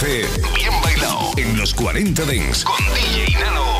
Bien bailado en los 40 Dents con DJ Nano.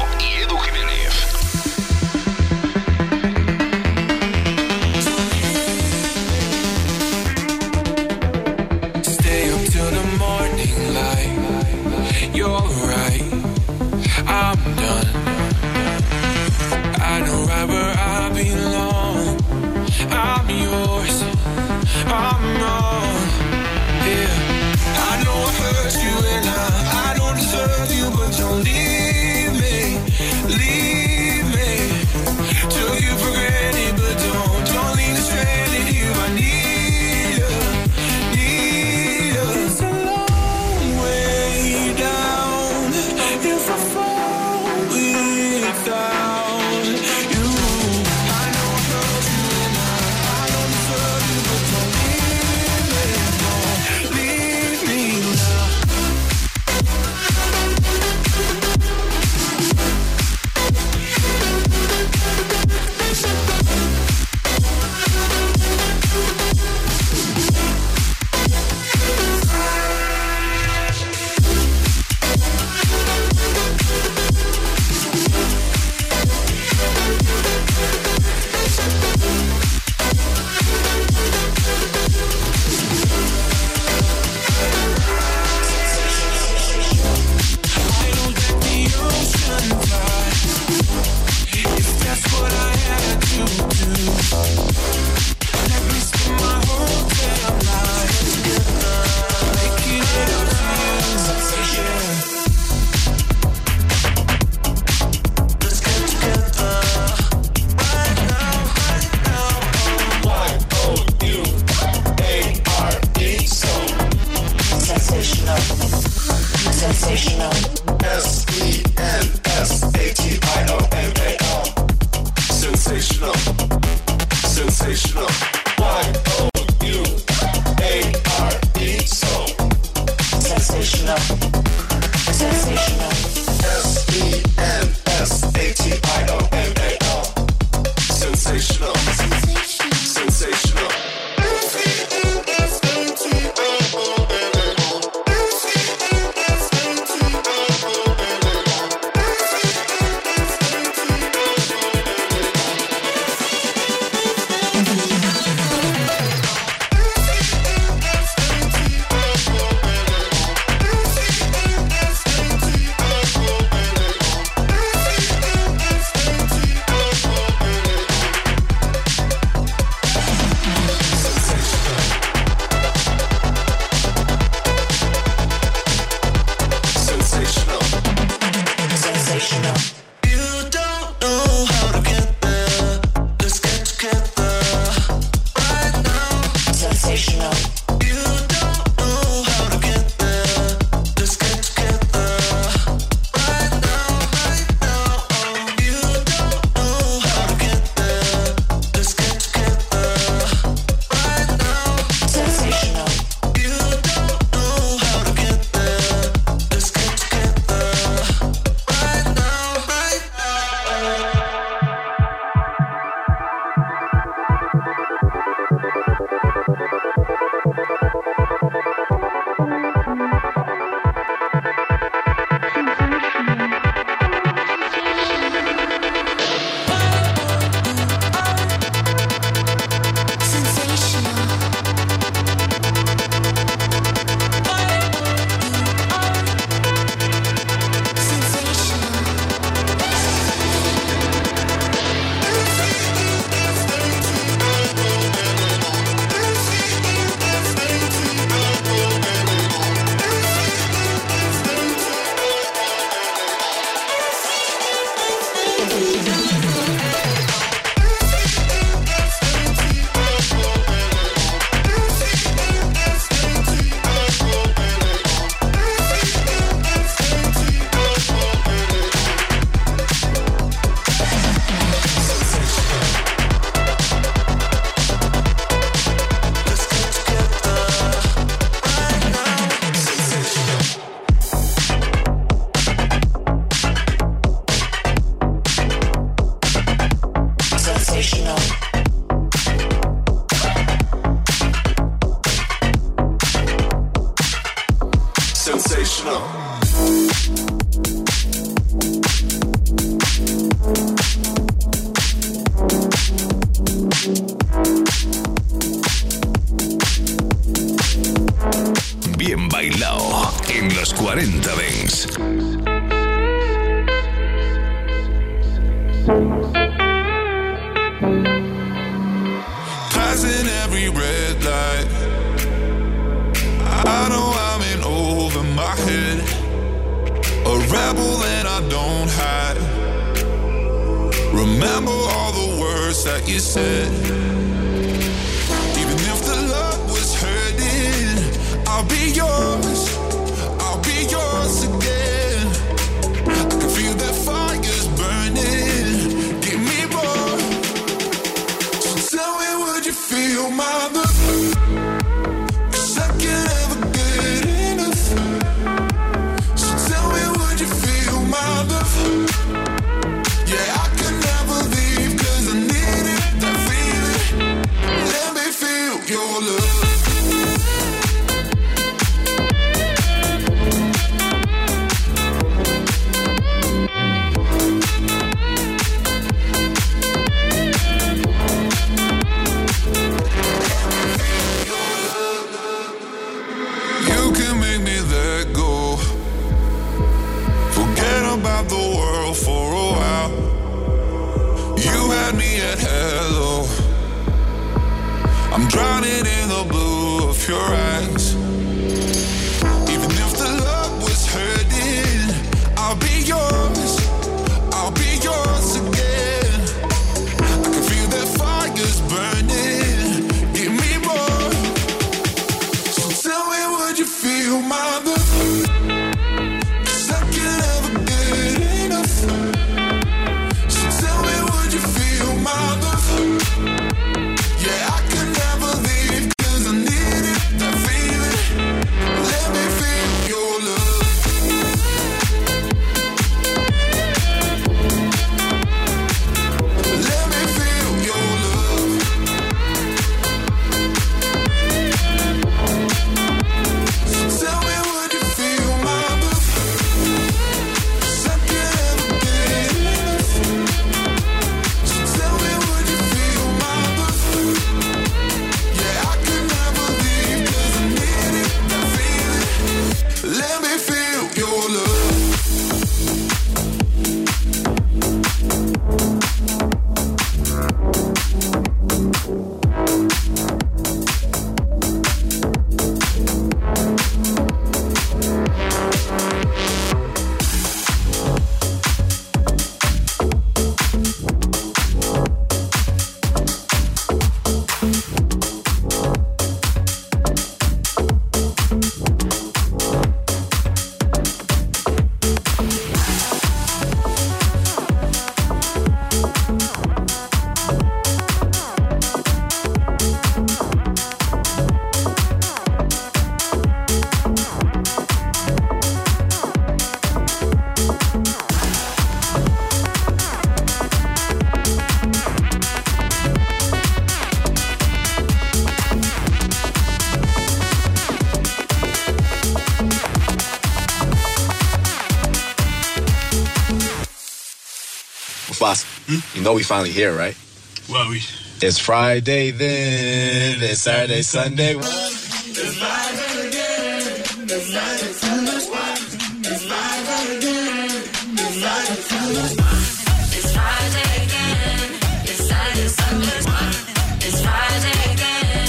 Passing every red light. I know I'm in over my head. A rebel and I don't hide. Remember all the words that you said. you're know we finally here, right? Well, we. It's Friday then. It's Saturday, Sunday. It's live again. It's live again. It's live again. It's live again. It's Friday again. It's Saturday, Sunday. It's Friday again.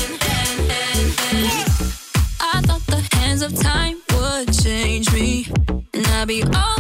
I thought the hands of time would change me, and I'd be all.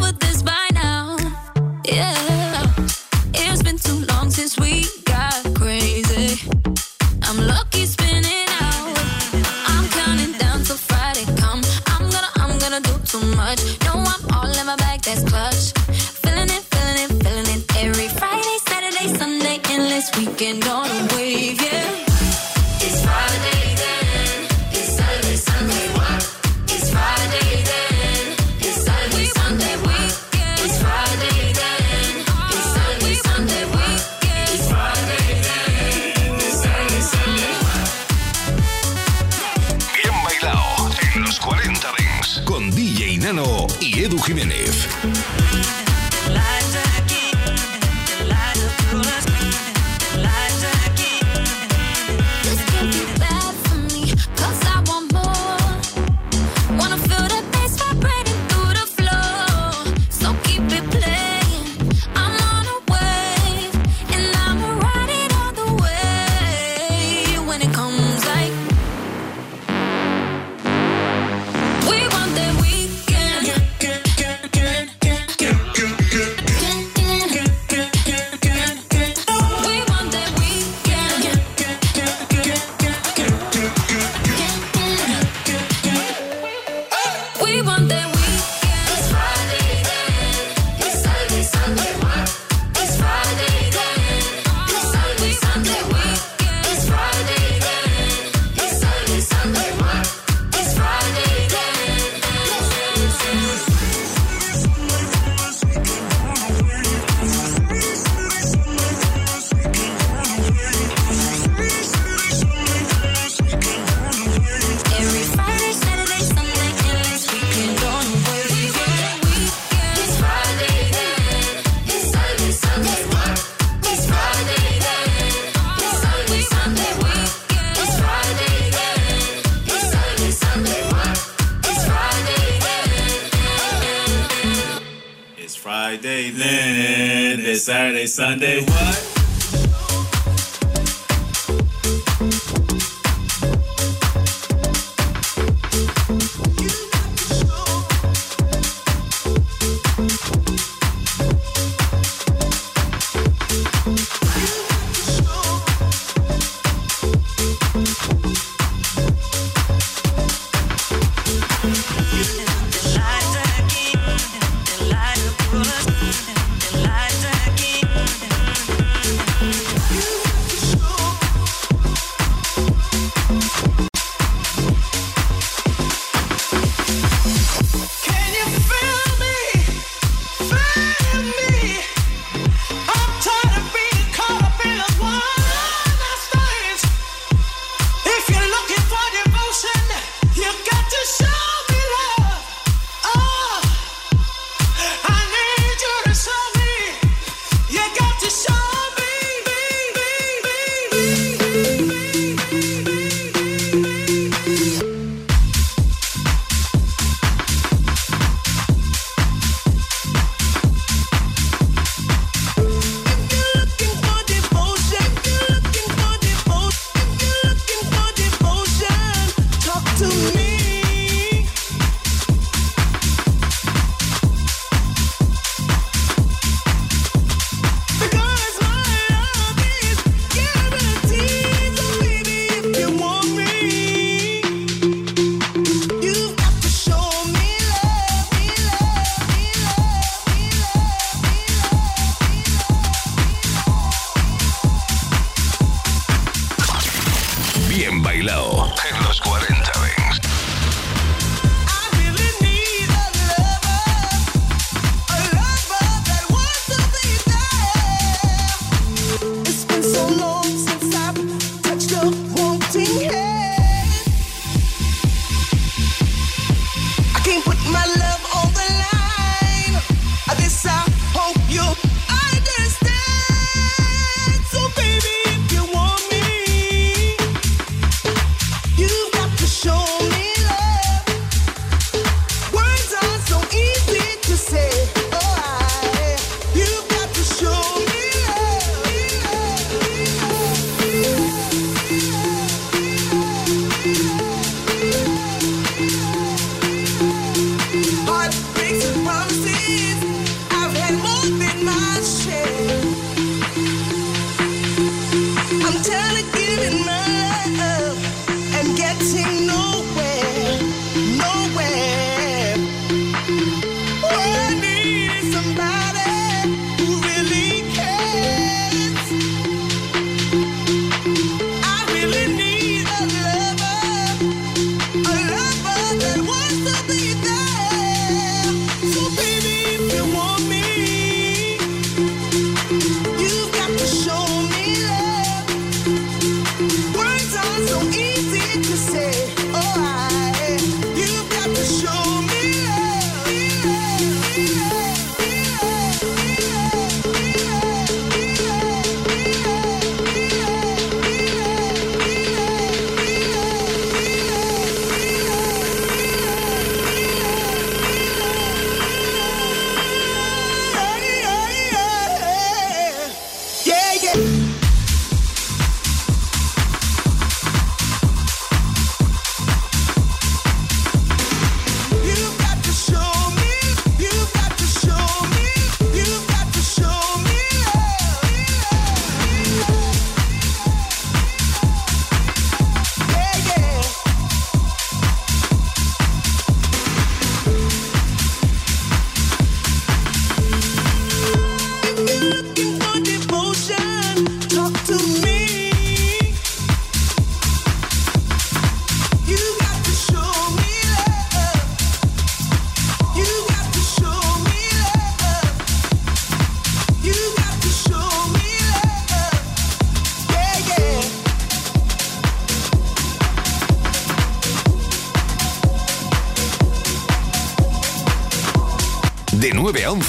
Saturday,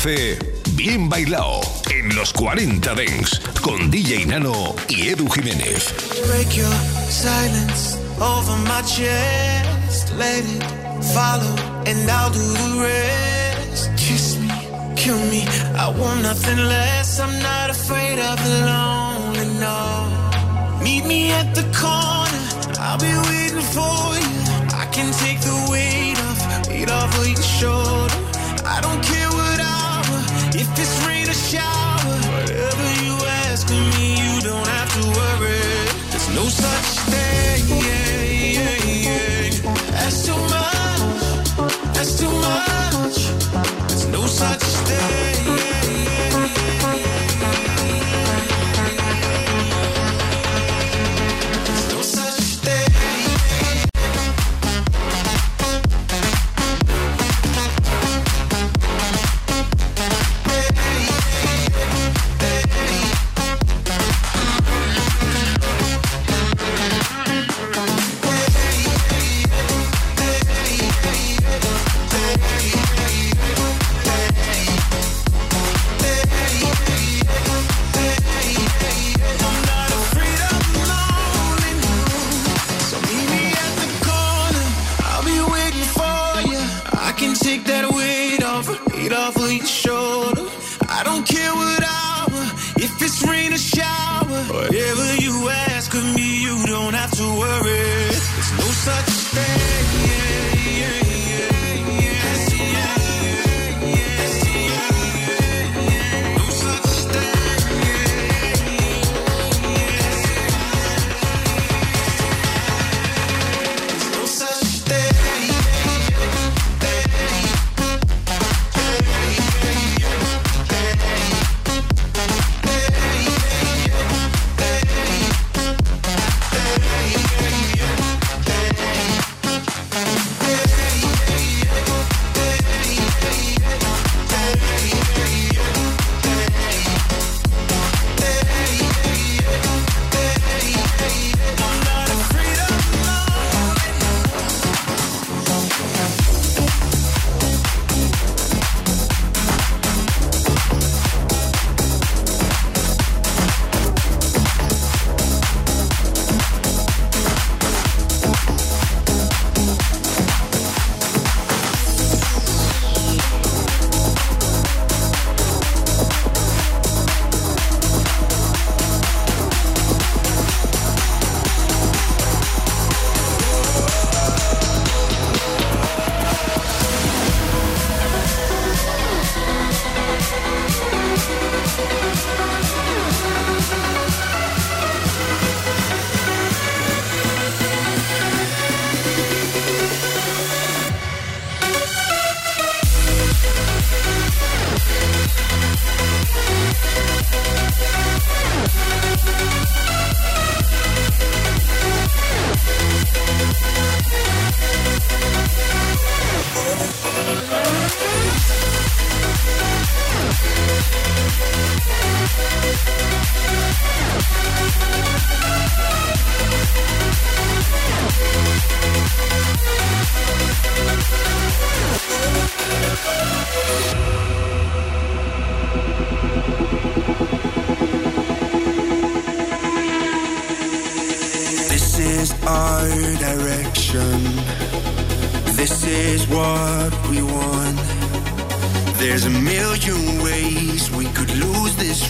9 a 11, bien bailado. En los 40 Dents. Con DJ Nano y Edu Jiménez. Break your silence over my chest. Let it follow, and I'll do the rest. Kiss me, kill me. I want nothing less. I'm not afraid of the lonely, no. Meet me at the corner. I'll be waiting for you. I can take the weight off, weight off of your shoulder. I don't care shower. Whatever you ask of me, you don't have to worry. There's no such thing as too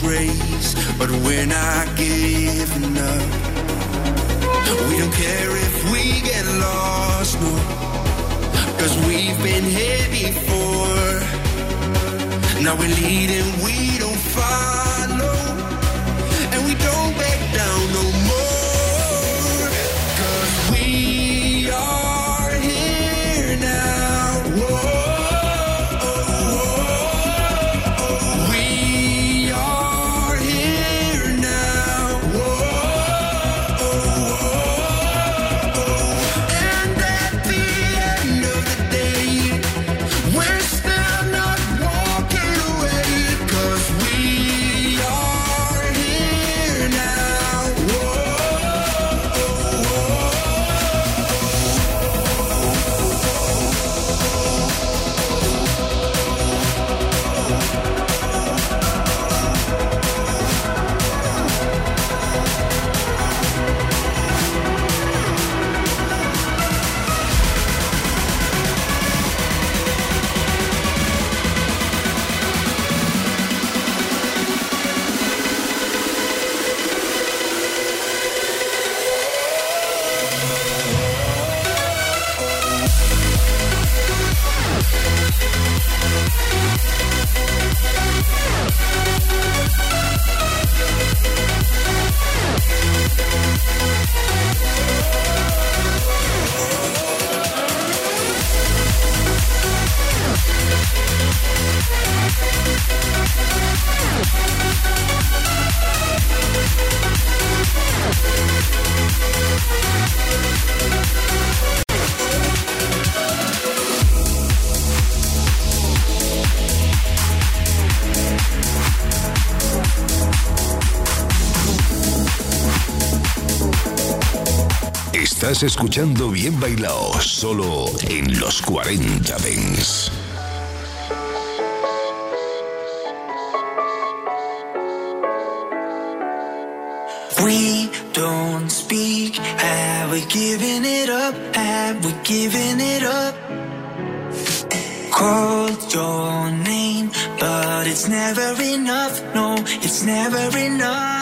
race, but we're not giving up. We don't care if we get lost, no. Cause we've been here before. Now we're leading, we don't follow. And we don't back down no Escuchando Bien Bailao, solo en los 40 Dens. We don't speak, have we given it up? Have we given it up? Called your name, but it's never enough, no, it's never enough.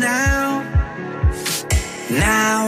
now. Now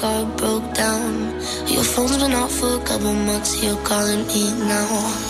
car broke down. Your phone's been off for a couple months, you're calling me now.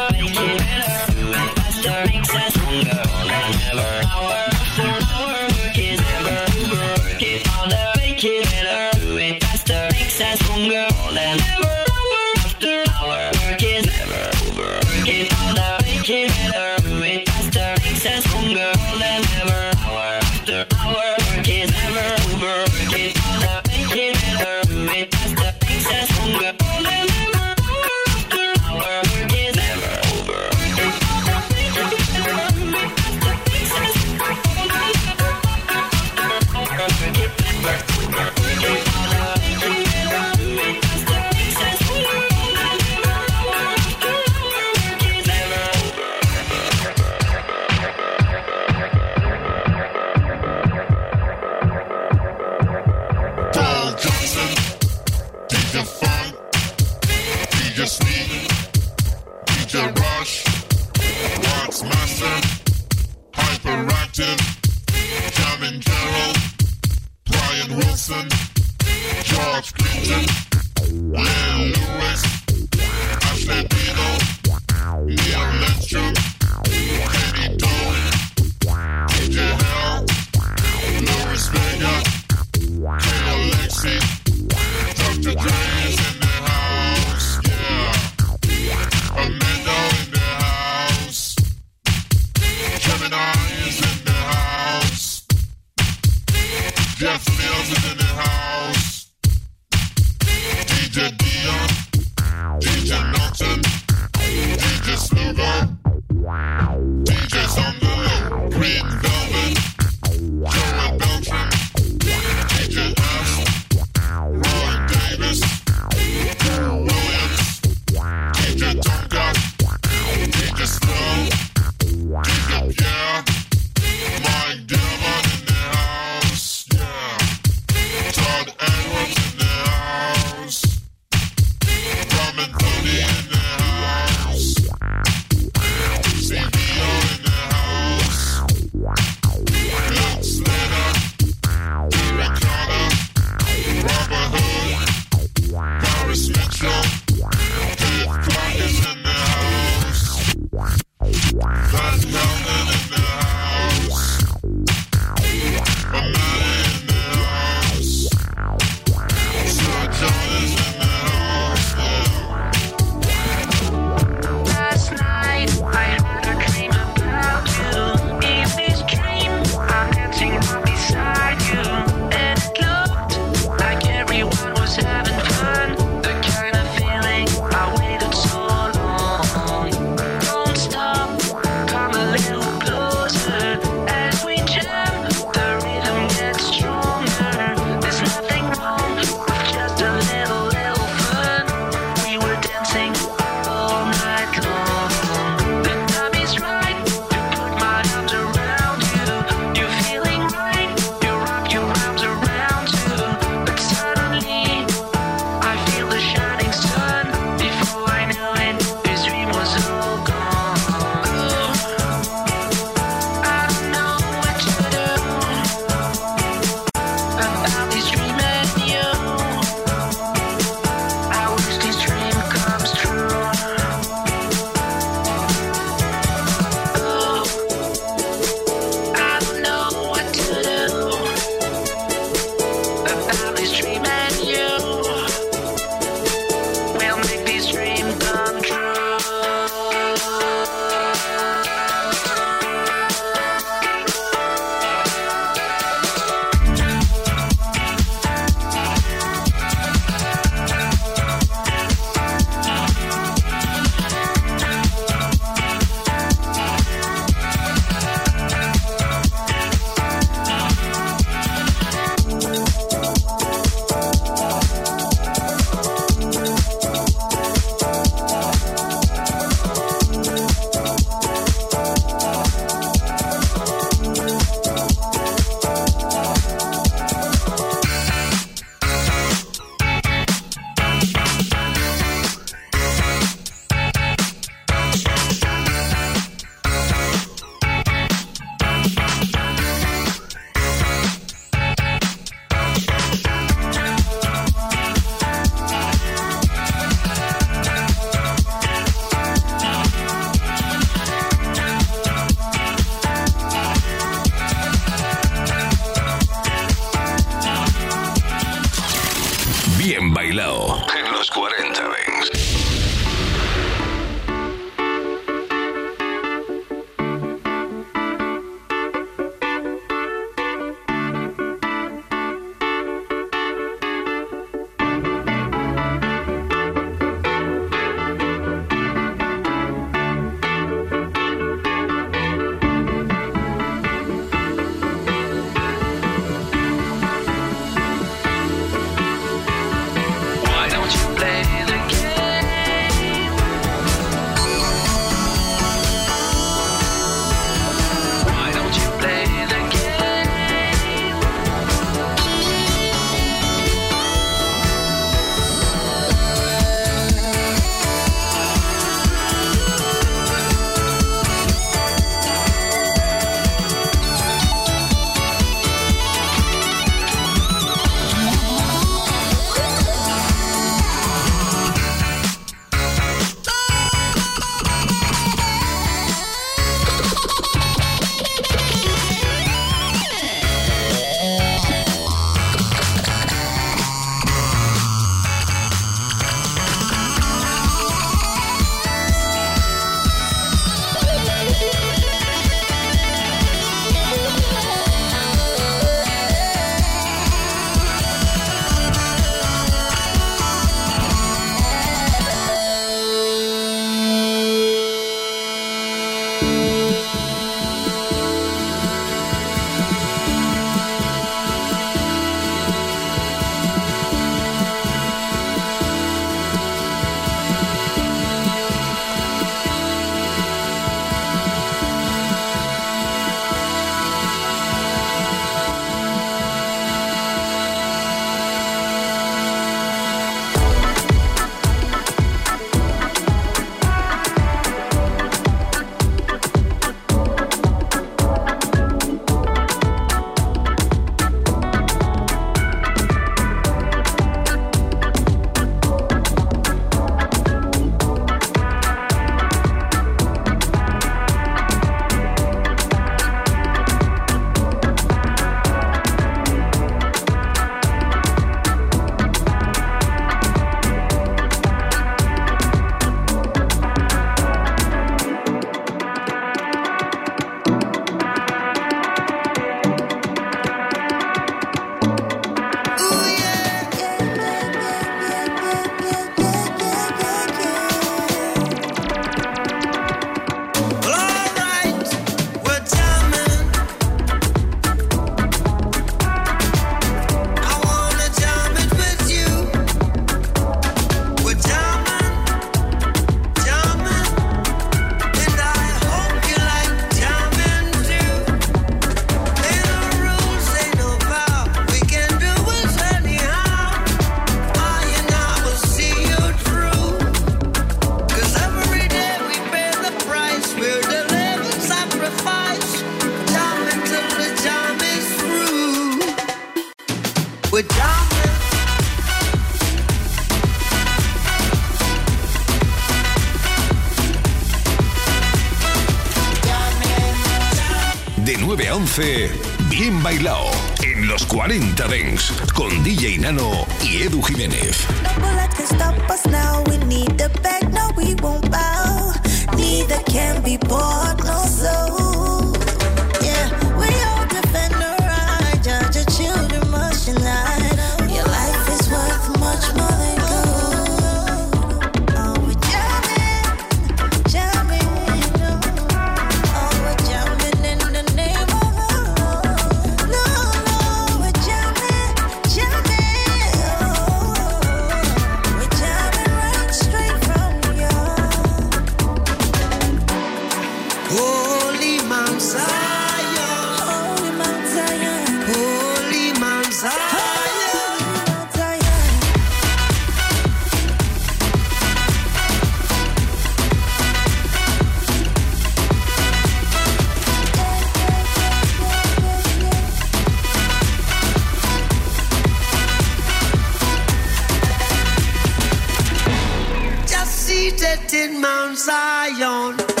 seated in Mount Zion.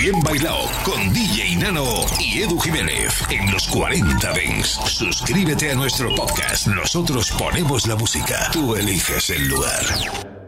Bien Bailao con DJ Nano y Edu Jiménez en los 40 Dents. Suscríbete a nuestro podcast. Nosotros ponemos la música. Tú eliges el lugar.